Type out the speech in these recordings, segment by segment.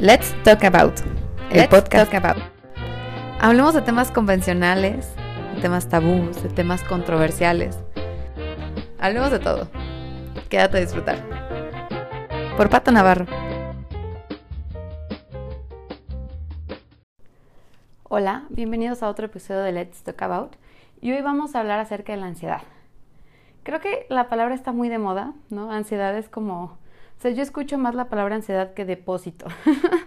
Let's Talk About, el Let's podcast. Talk About. Hablemos de temas convencionales, de temas tabús, de temas controversiales. Hablemos de todo. Quédate a disfrutar. Por Pato Navarro. Hola, bienvenidos a otro episodio de Let's Talk About. Y hoy vamos a hablar acerca de la ansiedad. Creo que la palabra está muy de moda, ¿no? Ansiedad es como... Sea, yo escucho más la palabra ansiedad que depósito.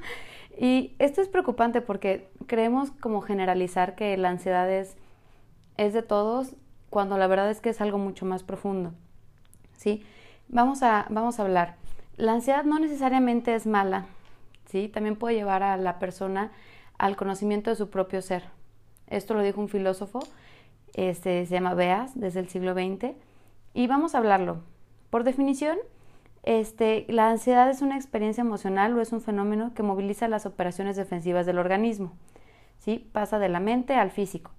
y esto es preocupante porque creemos como generalizar que la ansiedad es, es de todos cuando la verdad es que es algo mucho más profundo. ¿Sí? Vamos a, vamos a hablar. La ansiedad no necesariamente es mala, ¿sí? También puede llevar a la persona al conocimiento de su propio ser. Esto lo dijo un filósofo, este, se llama Beas, desde el siglo XX, y vamos a hablarlo. Por definición, este, la ansiedad es una experiencia emocional o es un fenómeno que moviliza las operaciones defensivas del organismo. ¿sí? Pasa de la mente al físico.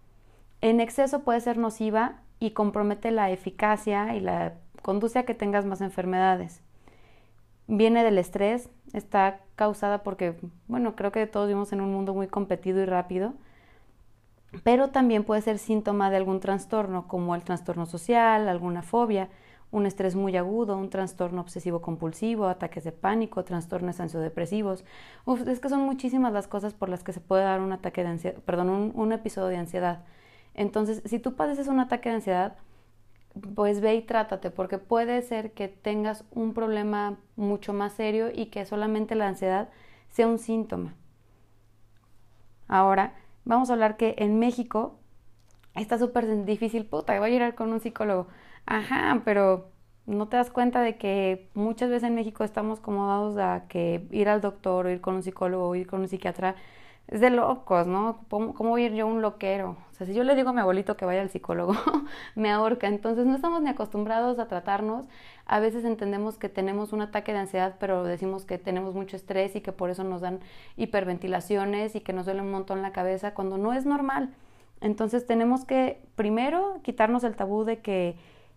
En exceso puede ser nociva y compromete la eficacia y la conduce a que tengas más enfermedades. Viene del estrés, está causada porque, bueno, creo que todos vivimos en un mundo muy competido y rápido, pero también puede ser síntoma de algún trastorno, como el trastorno social, alguna fobia, un estrés muy agudo, un trastorno obsesivo compulsivo, ataques de pánico, trastornos ansiodepresivos. Uf, es que son muchísimas las cosas por las que se puede dar un ataque de ansiedad, perdón, un, un episodio de ansiedad. Entonces, si tú padeces un ataque de ansiedad, pues ve y trátate, porque puede ser que tengas un problema mucho más serio y que solamente la ansiedad sea un síntoma. Ahora, vamos a hablar que en México está súper difícil, puta, voy a ir con un psicólogo. Ajá, pero no te das cuenta de que muchas veces en México estamos acomodados a que ir al doctor o ir con un psicólogo o ir con un psiquiatra es de locos, ¿no? ¿Cómo, ¿Cómo, voy a ir yo un loquero? O sea, si yo le digo a mi abuelito que vaya al psicólogo, me ahorca. Entonces no estamos ni acostumbrados a tratarnos. A veces entendemos que tenemos un ataque de ansiedad, pero decimos que tenemos mucho estrés y que por eso nos dan hiperventilaciones y que nos duele un montón la cabeza, cuando no es normal. Entonces tenemos que primero quitarnos el tabú de que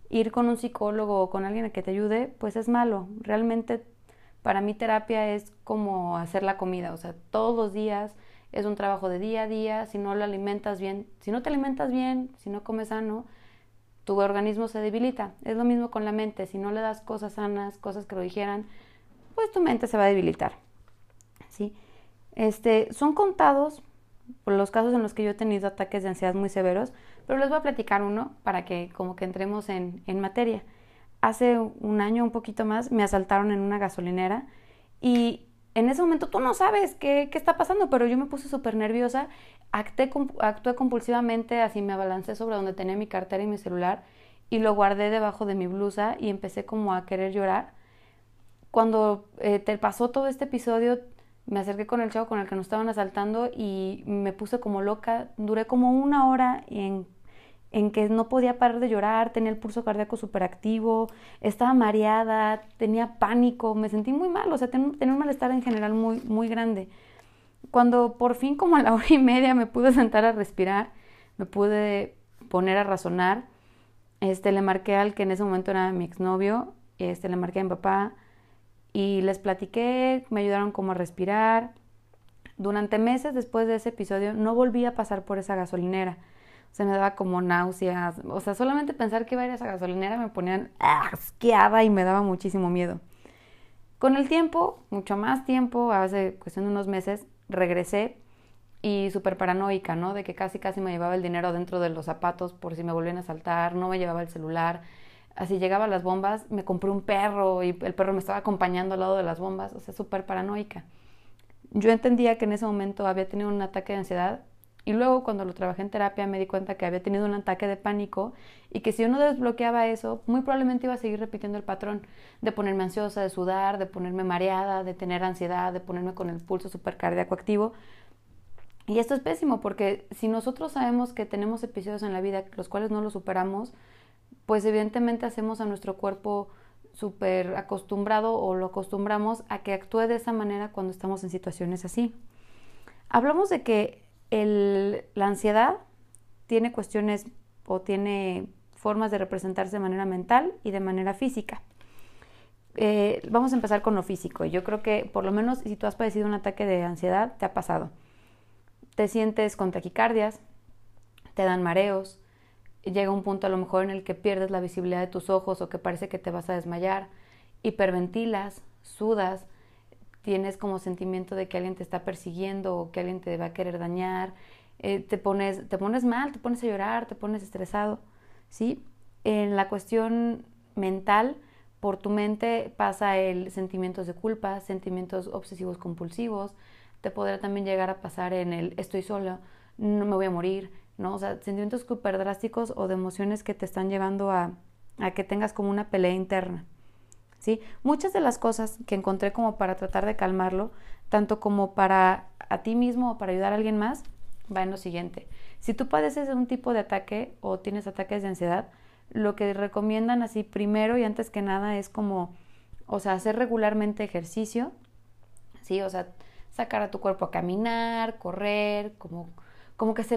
ir con un psicólogo o con alguien que te ayude, pues es malo. Realmente para mí terapia es como hacer la comida, o sea, todos los días es un trabajo de día a día, si no lo alimentas bien, si no te alimentas bien, si no comes sano, tu organismo se debilita. Es lo mismo con la mente, si no le das cosas sanas, cosas que lo dijeran, pues tu mente se va a debilitar. ¿Sí? Este, son contados por los casos en los que yo he tenido ataques de ansiedad muy severos, pero les voy a platicar uno para que como que entremos en, en materia. Hace un año, un poquito más, me asaltaron en una gasolinera y en ese momento tú no sabes qué, qué está pasando, pero yo me puse súper nerviosa, actué, actué compulsivamente, así me abalancé sobre donde tenía mi cartera y mi celular y lo guardé debajo de mi blusa y empecé como a querer llorar. Cuando eh, te pasó todo este episodio, me acerqué con el chavo con el que nos estaban asaltando y me puse como loca. Duré como una hora en, en que no podía parar de llorar, tenía el pulso cardíaco súper activo, estaba mareada, tenía pánico, me sentí muy mal, o sea, tenía un malestar en general muy, muy grande. Cuando por fin como a la hora y media me pude sentar a respirar, me pude poner a razonar, este, le marqué al que en ese momento era mi exnovio, este, le marqué a mi papá, y les platiqué, me ayudaron como a respirar. Durante meses después de ese episodio no volví a pasar por esa gasolinera. Se me daba como náuseas, o sea, solamente pensar que iba a ir a esa gasolinera me ponían asqueada y me daba muchísimo miedo. Con el tiempo, mucho más tiempo, hace cuestión de unos meses, regresé y súper paranoica, ¿no? De que casi casi me llevaba el dinero dentro de los zapatos por si me volvían a saltar, no me llevaba el celular así llegaba a las bombas, me compré un perro y el perro me estaba acompañando al lado de las bombas, o sea, súper paranoica. Yo entendía que en ese momento había tenido un ataque de ansiedad y luego cuando lo trabajé en terapia me di cuenta que había tenido un ataque de pánico y que si uno desbloqueaba eso, muy probablemente iba a seguir repitiendo el patrón de ponerme ansiosa, de sudar, de ponerme mareada, de tener ansiedad, de ponerme con el pulso súper cardíaco activo. Y esto es pésimo porque si nosotros sabemos que tenemos episodios en la vida los cuales no los superamos, pues evidentemente hacemos a nuestro cuerpo súper acostumbrado o lo acostumbramos a que actúe de esa manera cuando estamos en situaciones así. Hablamos de que la ansiedad tiene cuestiones o tiene formas de representarse de manera mental y de manera física. eh, vamos a empezar con lo físico. Yo creo que por lo menos si tú has padecido un ataque de ansiedad, te ha pasado. Te sientes con taquicardias, te dan mareos, llega un punto a lo mejor en el que pierdes la visibilidad de tus ojos o que parece que te vas a desmayar, hiperventilas, sudas, tienes como sentimiento de que alguien te está persiguiendo o que alguien te va a querer dañar, eh, te, pones, te pones mal, te pones a llorar, te pones estresado, ¿sí? En la cuestión mental, por tu mente pasa el sentimientos de culpa, sentimientos obsesivos compulsivos, te podrá también llegar a pasar en el estoy solo, no me voy a morir, ¿no? O sea, sentimientos súper drásticos o de emociones que te están llevando a, a que tengas como una pelea interna. ¿Sí? Muchas de las cosas que encontré como para tratar de calmarlo, tanto como para a ti mismo o para ayudar a alguien más, va en lo siguiente. Si tú padeces de un tipo de ataque o tienes ataques de ansiedad, lo que recomiendan así primero y antes que nada es como, o sea, hacer regularmente ejercicio, ¿sí? O sea, sacar a tu cuerpo a caminar, correr, como como que se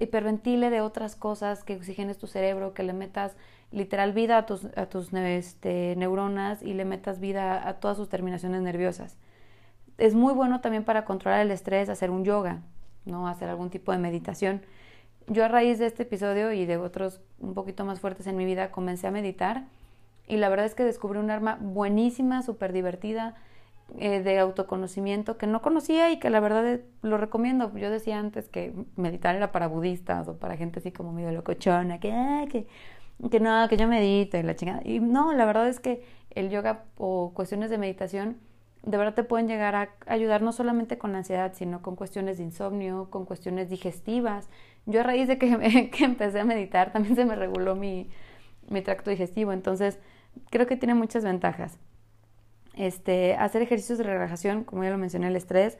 hiperventile de otras cosas, que oxigenes tu cerebro, que le metas literal vida a tus, a tus este, neuronas y le metas vida a todas sus terminaciones nerviosas. Es muy bueno también para controlar el estrés hacer un yoga, ¿no? hacer algún tipo de meditación. Yo a raíz de este episodio y de otros un poquito más fuertes en mi vida comencé a meditar y la verdad es que descubrí un arma buenísima, súper divertida, eh, de autoconocimiento que no conocía y que la verdad lo recomiendo. Yo decía antes que meditar era para budistas o para gente así como medio locochona, que, que, que no, que yo medito y la chingada. Y no, la verdad es que el yoga o cuestiones de meditación de verdad te pueden llegar a ayudar no solamente con ansiedad, sino con cuestiones de insomnio, con cuestiones digestivas. Yo a raíz de que, que empecé a meditar también se me reguló mi, mi tracto digestivo, entonces creo que tiene muchas ventajas este, hacer ejercicios de relajación, como ya lo mencioné, el estrés,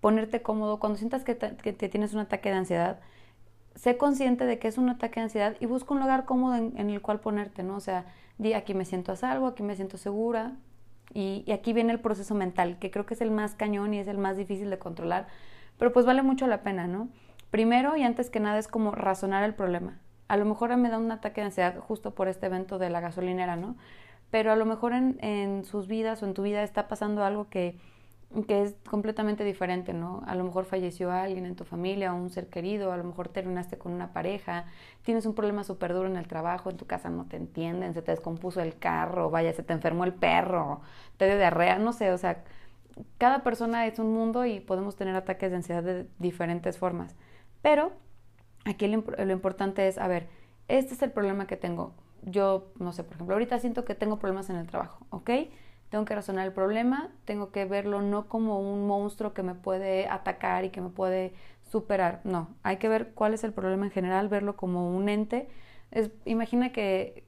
ponerte cómodo. Cuando sientas que te, tienes un ataque de ansiedad, sé consciente de que es un ataque de ansiedad y busca un lugar cómodo en, el cual ponerte, ¿no? O sea, di aquí me siento a salvo, aquí me siento segura. Y, y, aquí viene el proceso mental, que creo que es el más cañón y es el más difícil de controlar, pero pues vale mucho la pena, ¿no? Primero y antes que nada es como razonar el problema. A lo mejor me da un ataque de ansiedad justo por este evento de la gasolinera, ¿no? Pero a lo mejor en, en sus vidas o en tu vida está pasando algo que, que es completamente diferente, ¿no? A lo mejor falleció alguien en tu familia o un ser querido, a lo mejor terminaste con una pareja, tienes un problema súper duro en el trabajo, en tu casa no te entienden, se te descompuso el carro, vaya, se te enfermó el perro, te dio diarrea, no sé, o sea, cada persona es un mundo y podemos tener ataques de ansiedad de diferentes formas. Pero aquí lo, lo importante es, a ver, este es el problema que tengo, yo, no sé, por ejemplo, ahorita siento que tengo problemas en el trabajo, ¿ok? Tengo que razonar el problema, tengo que verlo no como un monstruo que me puede atacar y que me puede superar, no, hay que ver cuál es el problema en general, verlo como un ente. Es, imagina que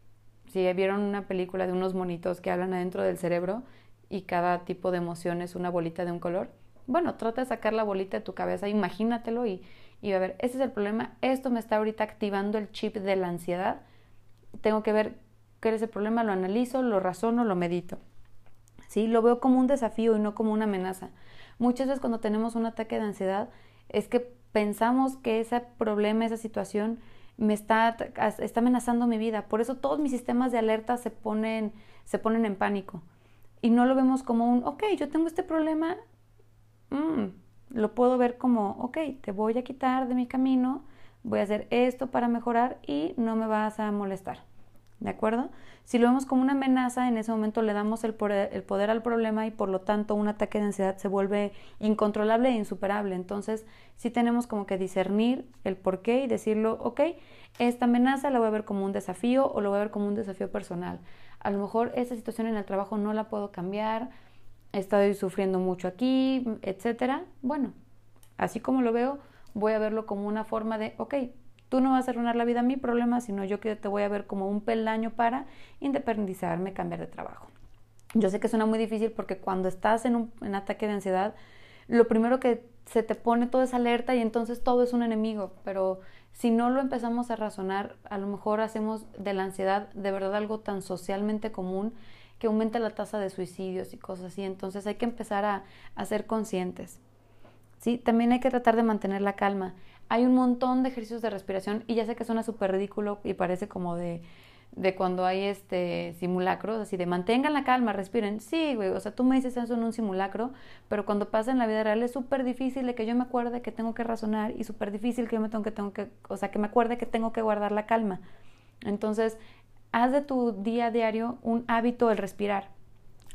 si vieron una película de unos monitos que hablan adentro del cerebro y cada tipo de emoción es una bolita de un color, bueno, trata de sacar la bolita de tu cabeza, imagínatelo y, y a ver, este es el problema, esto me está ahorita activando el chip de la ansiedad, tengo que ver qué es el problema, lo analizo, lo razono, lo medito. ¿Sí? Lo veo como un desafío y no como una amenaza. Muchas veces cuando tenemos un ataque de ansiedad es que pensamos que ese problema, esa situación me está, está amenazando mi vida. Por eso todos mis sistemas de alerta se ponen, se ponen en pánico. Y no lo vemos como un, ok, yo tengo este problema, mm, lo puedo ver como, ok, te voy a quitar de mi camino, voy a hacer esto para mejorar y no me vas a molestar. ¿De acuerdo? Si lo vemos como una amenaza, en ese momento le damos el poder, al problema y por lo tanto un ataque de ansiedad se vuelve incontrolable e insuperable. Entonces, sí tenemos como que discernir el por qué y decirlo, ok, esta amenaza la voy a ver como un desafío o lo voy a ver como un desafío personal. A lo mejor esta situación en el trabajo no la puedo cambiar, estoy sufriendo mucho aquí, etcétera. Bueno, así como lo veo, voy a verlo como una forma de, ok, tú no vas a arruinar la vida a mi problema, sino yo que te voy a ver como un peldaño para independizarme, cambiar de trabajo. Yo sé que suena muy difícil porque cuando estás en un ataque de ansiedad, lo primero que se te pone todo es alerta y entonces todo es un enemigo, pero si no lo empezamos a razonar, a lo mejor hacemos de la ansiedad de verdad algo tan socialmente común que aumenta la tasa de suicidios y cosas así. Entonces hay que empezar a ser conscientes. ¿Sí? También hay que tratar de mantener la calma. Hay un montón de ejercicios de respiración y ya sé que suena súper ridículo y parece como de, de cuando hay este simulacros, así de mantengan la calma, respiren. Sí, güey, o sea, tú me dices eso en un simulacro, pero cuando pasa en la vida real es súper difícil de que yo me acuerde que tengo que razonar y súper difícil que yo me tengo que, tengo que, o sea, que me acuerde que tengo que guardar la calma. Entonces, haz de tu día a diario un hábito el respirar.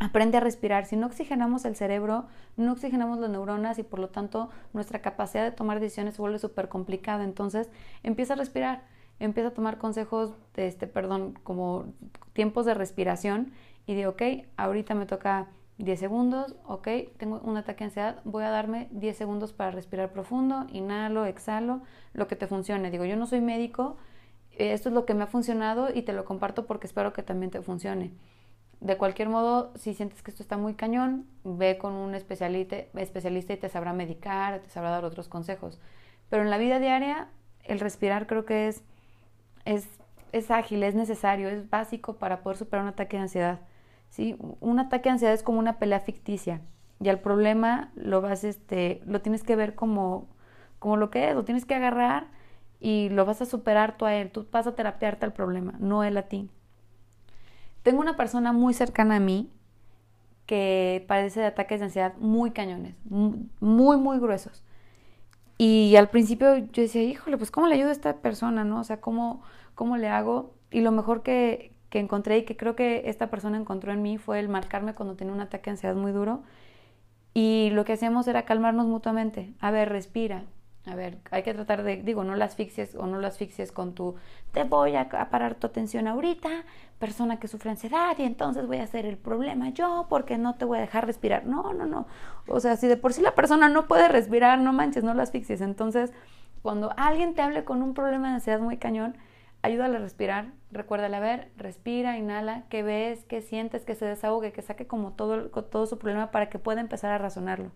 Aprende a respirar. Si no oxigenamos el cerebro, no oxigenamos las neuronas y por lo tanto nuestra capacidad de tomar decisiones se vuelve súper complicada. Entonces, empieza a respirar empieza a tomar consejos, de este, perdón, como tiempos de respiración y digo, ok, ahorita me toca 10 segundos, ok, tengo un ataque de ansiedad, voy a darme 10 segundos para respirar profundo, inhalo, exhalo, lo que te funcione. Digo, yo no soy médico, esto es lo que me ha funcionado y te lo comparto porque espero que también te funcione. De cualquier modo, si sientes que esto está muy cañón, ve con un especialista, y te sabrá medicar, te sabrá dar otros consejos. Pero en la vida diaria, el respirar creo que es es, es ágil, es necesario, es básico para poder superar un ataque de ansiedad. ¿sí? Un ataque de ansiedad es como una pelea ficticia y al problema lo vas, este, lo tienes que ver como, como lo que es, lo tienes que agarrar y lo vas a superar tú a él, tú vas a terapearte al problema, no él a ti. Tengo una persona muy cercana a mí que padece de ataques de ansiedad muy cañones, muy, muy gruesos. Y al principio yo decía, híjole, pues ¿cómo le ayudo a esta persona, no? O sea, ¿cómo, cómo le hago? Y lo mejor que, que encontré y que creo que esta persona encontró en mí fue el marcarme cuando tenía un ataque de ansiedad muy duro. Y lo que hacíamos era calmarnos mutuamente. A ver, respira. A ver, hay que tratar de, digo, no las asfixies o no las asfixies con tu, te voy a, parar tu atención ahorita, persona que sufre ansiedad y entonces voy a hacer el problema yo porque no te voy a dejar respirar. No, no, no. O sea, si de por sí la persona no puede respirar, no manches, no las asfixies. Entonces, cuando alguien te hable con un problema de ansiedad muy cañón, ayúdale a respirar, recuérdale a ver, respira, inhala, que ves, que sientes, que se desahogue, que saque como todo, todo su problema para que pueda empezar a razonarlo.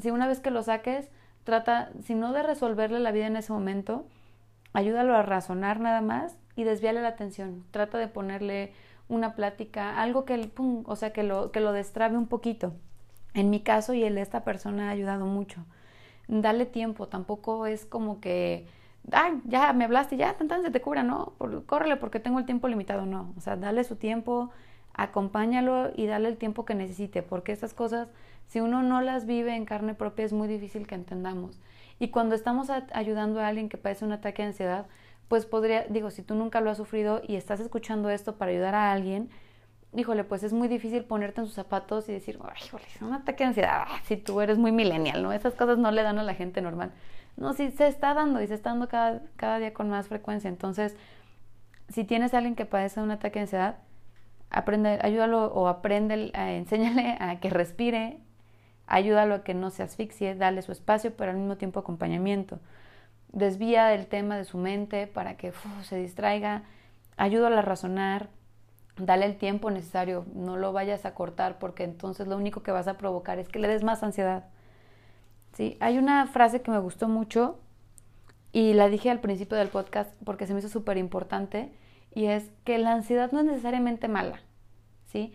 Si una vez que lo saques, trata, si no de resolverle la vida en ese momento, ayúdalo a razonar nada más y desvíale la atención. Trata de ponerle una plática, algo que, pum, o sea, que lo, que lo destrabe un poquito. En mi caso y el de esta persona ha ayudado mucho. Dale tiempo, tampoco es como que, ay, ya me hablaste, ya, entonces te cura, no, Por, córrele porque tengo el tiempo limitado, no. O sea, dale su tiempo, acompáñalo y dale el tiempo que necesite, porque estas cosas si uno no las vive en carne propia es muy difícil que entendamos. Y cuando estamos ayudando a alguien que padece un ataque de ansiedad, pues podría, digo, si tú nunca lo has sufrido y estás escuchando esto para ayudar a alguien, híjole, pues es muy difícil ponerte en sus zapatos y decir, ay, híjole, es un ataque de ansiedad, ah, si tú eres muy millennial, ¿no? Esas cosas no le dan a la gente normal. No, sí, se está dando y se está dando cada, cada día con más frecuencia. Entonces, si tienes a alguien que padece un ataque de ansiedad, aprende, ayúdalo o aprende, enséñale a que respire, ayúdalo a que no se asfixie, dale su espacio, pero al mismo tiempo acompañamiento. Desvía el tema de su mente para que se distraiga, ayúdalo a razonar, dale el tiempo necesario, no lo vayas a cortar porque entonces lo único que vas a provocar es que le des más ansiedad. ¿Sí? Hay una frase que me gustó mucho y la dije al principio del podcast porque se me hizo súper importante y es que la ansiedad no es necesariamente mala, ¿sí?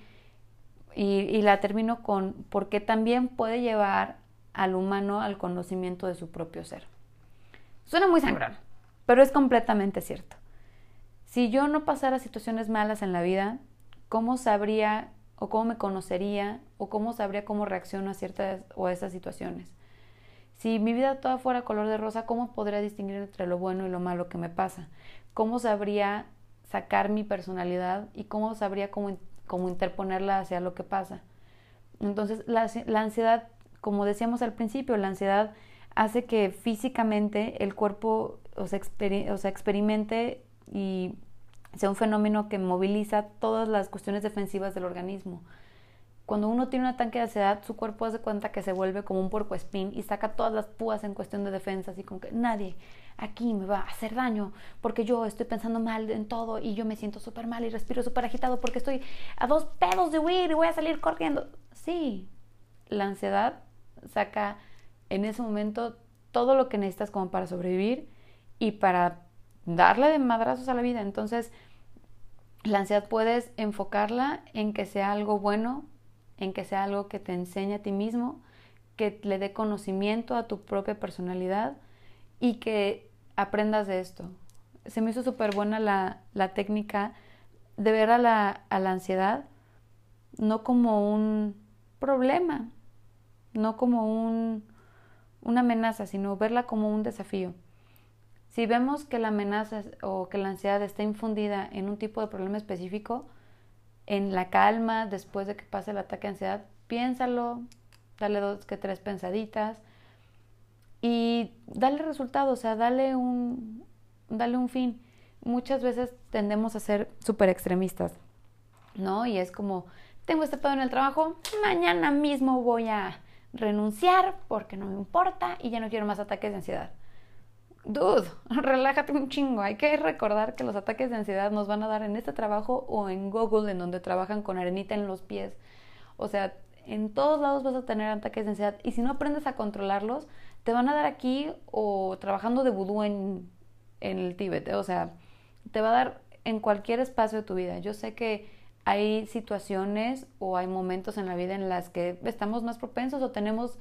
Y, la termino con porque también puede llevar al humano al conocimiento de su propio ser. Suena muy sangrón, pero es completamente cierto. Si yo no pasara situaciones malas en la vida, ¿cómo sabría o cómo me conocería o cómo sabría cómo reacciono a ciertas o a esas situaciones? Si mi vida toda fuera color de rosa, ¿cómo podría distinguir entre lo bueno y lo malo que me pasa? ¿Cómo sabría sacar mi personalidad y cómo sabría cómo como interponerla hacia lo que pasa. Entonces, la, ansiedad, como decíamos al principio, la ansiedad hace que físicamente el cuerpo o sea, experimente y sea un fenómeno que moviliza todas las cuestiones defensivas del organismo. Cuando uno tiene un ataque de ansiedad, su cuerpo hace cuenta que se vuelve como un puercoespín y saca todas las púas en cuestión de defensa, así como que nadie aquí me va a hacer daño porque yo estoy pensando mal en todo y yo me siento súper mal y respiro súper agitado porque estoy a dos pedos de huir y voy a salir corriendo. Sí, la ansiedad saca en ese momento todo lo que necesitas como para sobrevivir y para darle de madrazos a la vida. Entonces, la ansiedad puedes enfocarla en que sea algo bueno en que sea algo que te enseñe a ti mismo, que le dé conocimiento a tu propia personalidad y que aprendas de esto. se me hizo súper buena la, la, técnica de ver a la, a la ansiedad no como un problema, no como un, una amenaza, sino verla como un desafío. Si vemos que la amenaza o que la ansiedad está infundida en un tipo de problema específico, en la calma, después de que pase el ataque de ansiedad, piénsalo, dale dos que tres pensaditas y dale resultado, o sea, dale un, dale un fin. Muchas veces tendemos a ser súper extremistas, ¿no? Y es como, tengo este pedo en el trabajo, mañana mismo voy a renunciar porque no me importa y ya no quiero más ataques de ansiedad. Dude, relájate un chingo. Hay que recordar que los ataques de ansiedad nos van a dar en este trabajo o en Google, en donde trabajan con arenita en los pies. O sea, en todos lados vas a tener ataques de ansiedad y si no aprendes a controlarlos, te van a dar aquí o trabajando de vudú en, en el Tíbet. O sea, te va a dar en cualquier espacio de tu vida. Yo sé que hay situaciones o hay momentos en la vida en las que estamos más propensos o tenemos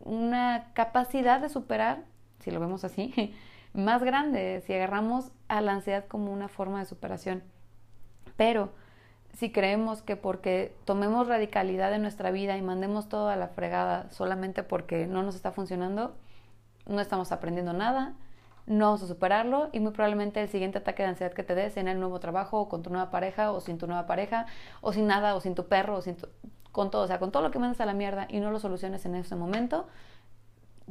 una capacidad de superar, si lo vemos así, más grande, si agarramos a la ansiedad como una forma de superación. Pero si creemos que porque tomemos radicalidad en nuestra vida y mandemos todo a la fregada solamente porque no nos está funcionando, no estamos aprendiendo nada, no vamos a superarlo y muy probablemente el siguiente ataque de ansiedad que te des en el nuevo trabajo o con tu nueva pareja o sin tu nueva pareja o sin nada o sin tu perro o sin con todo, o sea, con todo lo que mandas a la mierda y no lo soluciones en ese momento,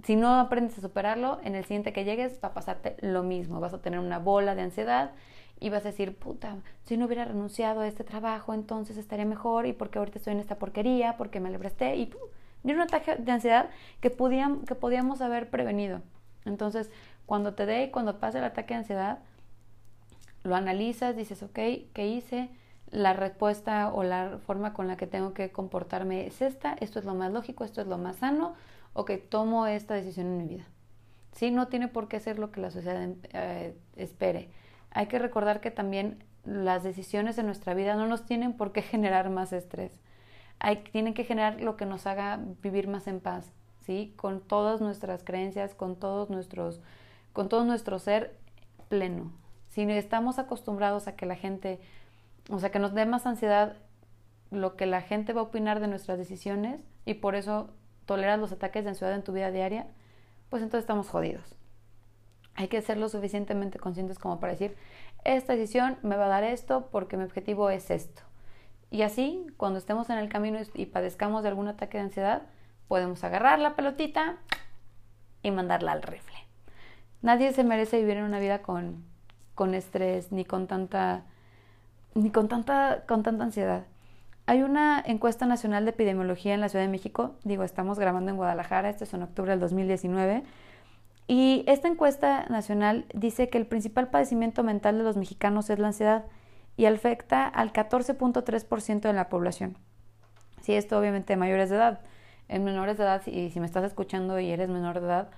si no aprendes a superarlo, en el siguiente que llegues va a pasarte lo mismo, vas a tener una bola de ansiedad y vas a decir, puta, si no hubiera renunciado a este trabajo, entonces estaría mejor y porque ahorita estoy en esta porquería, porque me le y ni un ataque de ansiedad que, podíamos, que podíamos haber prevenido. Entonces, cuando te dé y cuando pase el ataque de ansiedad, lo analizas, dices, ok, ¿qué hice? La respuesta o la forma con la que tengo que comportarme es esta, esto es lo más lógico, esto es lo más sano, o que tomo esta decisión en mi vida. Sí, no tiene por qué ser lo que la sociedad eh, espere hay que recordar que también las decisiones de nuestra vida no nos tienen por qué generar más estrés. Hay, tienen que generar lo que nos haga vivir más en paz, ¿sí? Con todas nuestras creencias, con todos nuestros, con todo nuestro ser pleno. Si estamos acostumbrados a que la gente, o sea, que nos dé más ansiedad lo que la gente va a opinar de nuestras decisiones y por eso toleras los ataques de ansiedad en tu vida diaria, pues entonces estamos jodidos. Hay que ser lo suficientemente conscientes como para decir, esta decisión me va a dar esto porque mi objetivo es esto. Y así, cuando estemos en el camino y padezcamos de algún ataque de ansiedad, podemos agarrar la pelotita y mandarla al rifle. Nadie se merece vivir en una vida con, con estrés ni con tanta ni con tanta con tanta ansiedad. Hay una encuesta nacional de epidemiología en la Ciudad de México, digo, estamos grabando en Guadalajara, esto es en octubre del 2019 y esta encuesta nacional dice que el principal padecimiento mental de los mexicanos es la ansiedad y afecta al 14.3% de la población. Sí, esto obviamente de mayores de edad. En menores de edad, y si me estás escuchando y eres menor de edad,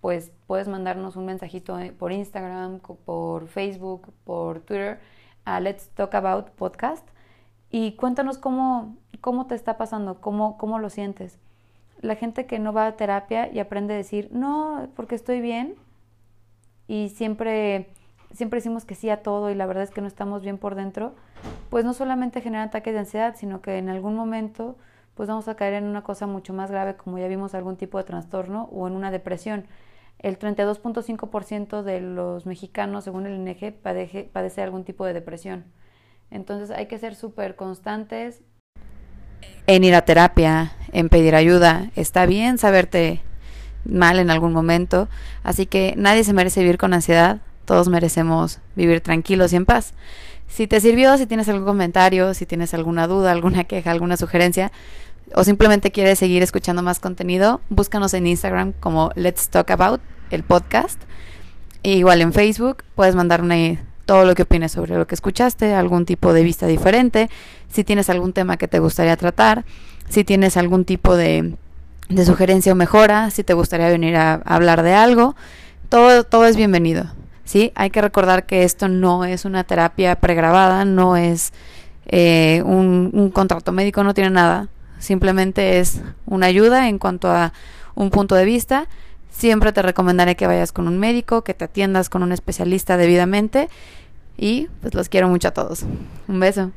pues puedes mandarnos un mensajito eh, por Instagram, por Facebook, por Twitter a Let's Talk About Podcast y cuéntanos cómo, cómo te está pasando, cómo, cómo lo sientes la gente que no va a terapia y aprende a decir, no, porque estoy bien, y siempre, siempre decimos que sí a todo y la verdad es que no estamos bien por dentro, pues no solamente genera ataques de ansiedad, sino que en algún momento pues vamos a caer en una cosa mucho más grave, como ya vimos algún tipo de trastorno o en una depresión. El 32.5% de los mexicanos, según el INEGE, padece, padece algún tipo de depresión. Entonces hay que ser súper constantes, en ir a terapia, en pedir ayuda. Está bien saberte mal en algún momento, así que nadie se merece vivir con ansiedad, todos merecemos vivir tranquilos y en paz. Si te sirvió, si tienes algún comentario, si tienes alguna duda, alguna queja, alguna sugerencia, o simplemente quieres seguir escuchando más contenido, búscanos en Instagram como Let's Talk About, el podcast. E igual en Facebook, puedes mandarme todo lo que opines sobre lo que escuchaste, algún tipo de vista diferente, si tienes algún tema que te gustaría tratar, si tienes algún tipo de, sugerencia o mejora, si te gustaría venir a, hablar de algo, todo, todo es bienvenido. ¿sí? Hay que recordar que esto no es una terapia pregrabada, no es eh, un, un contrato médico, no tiene nada. Simplemente es una ayuda en cuanto a un punto de vista. siempre te recomendaré que vayas con un médico, que te atiendas con un especialista debidamente y pues los quiero mucho a todos. Un beso.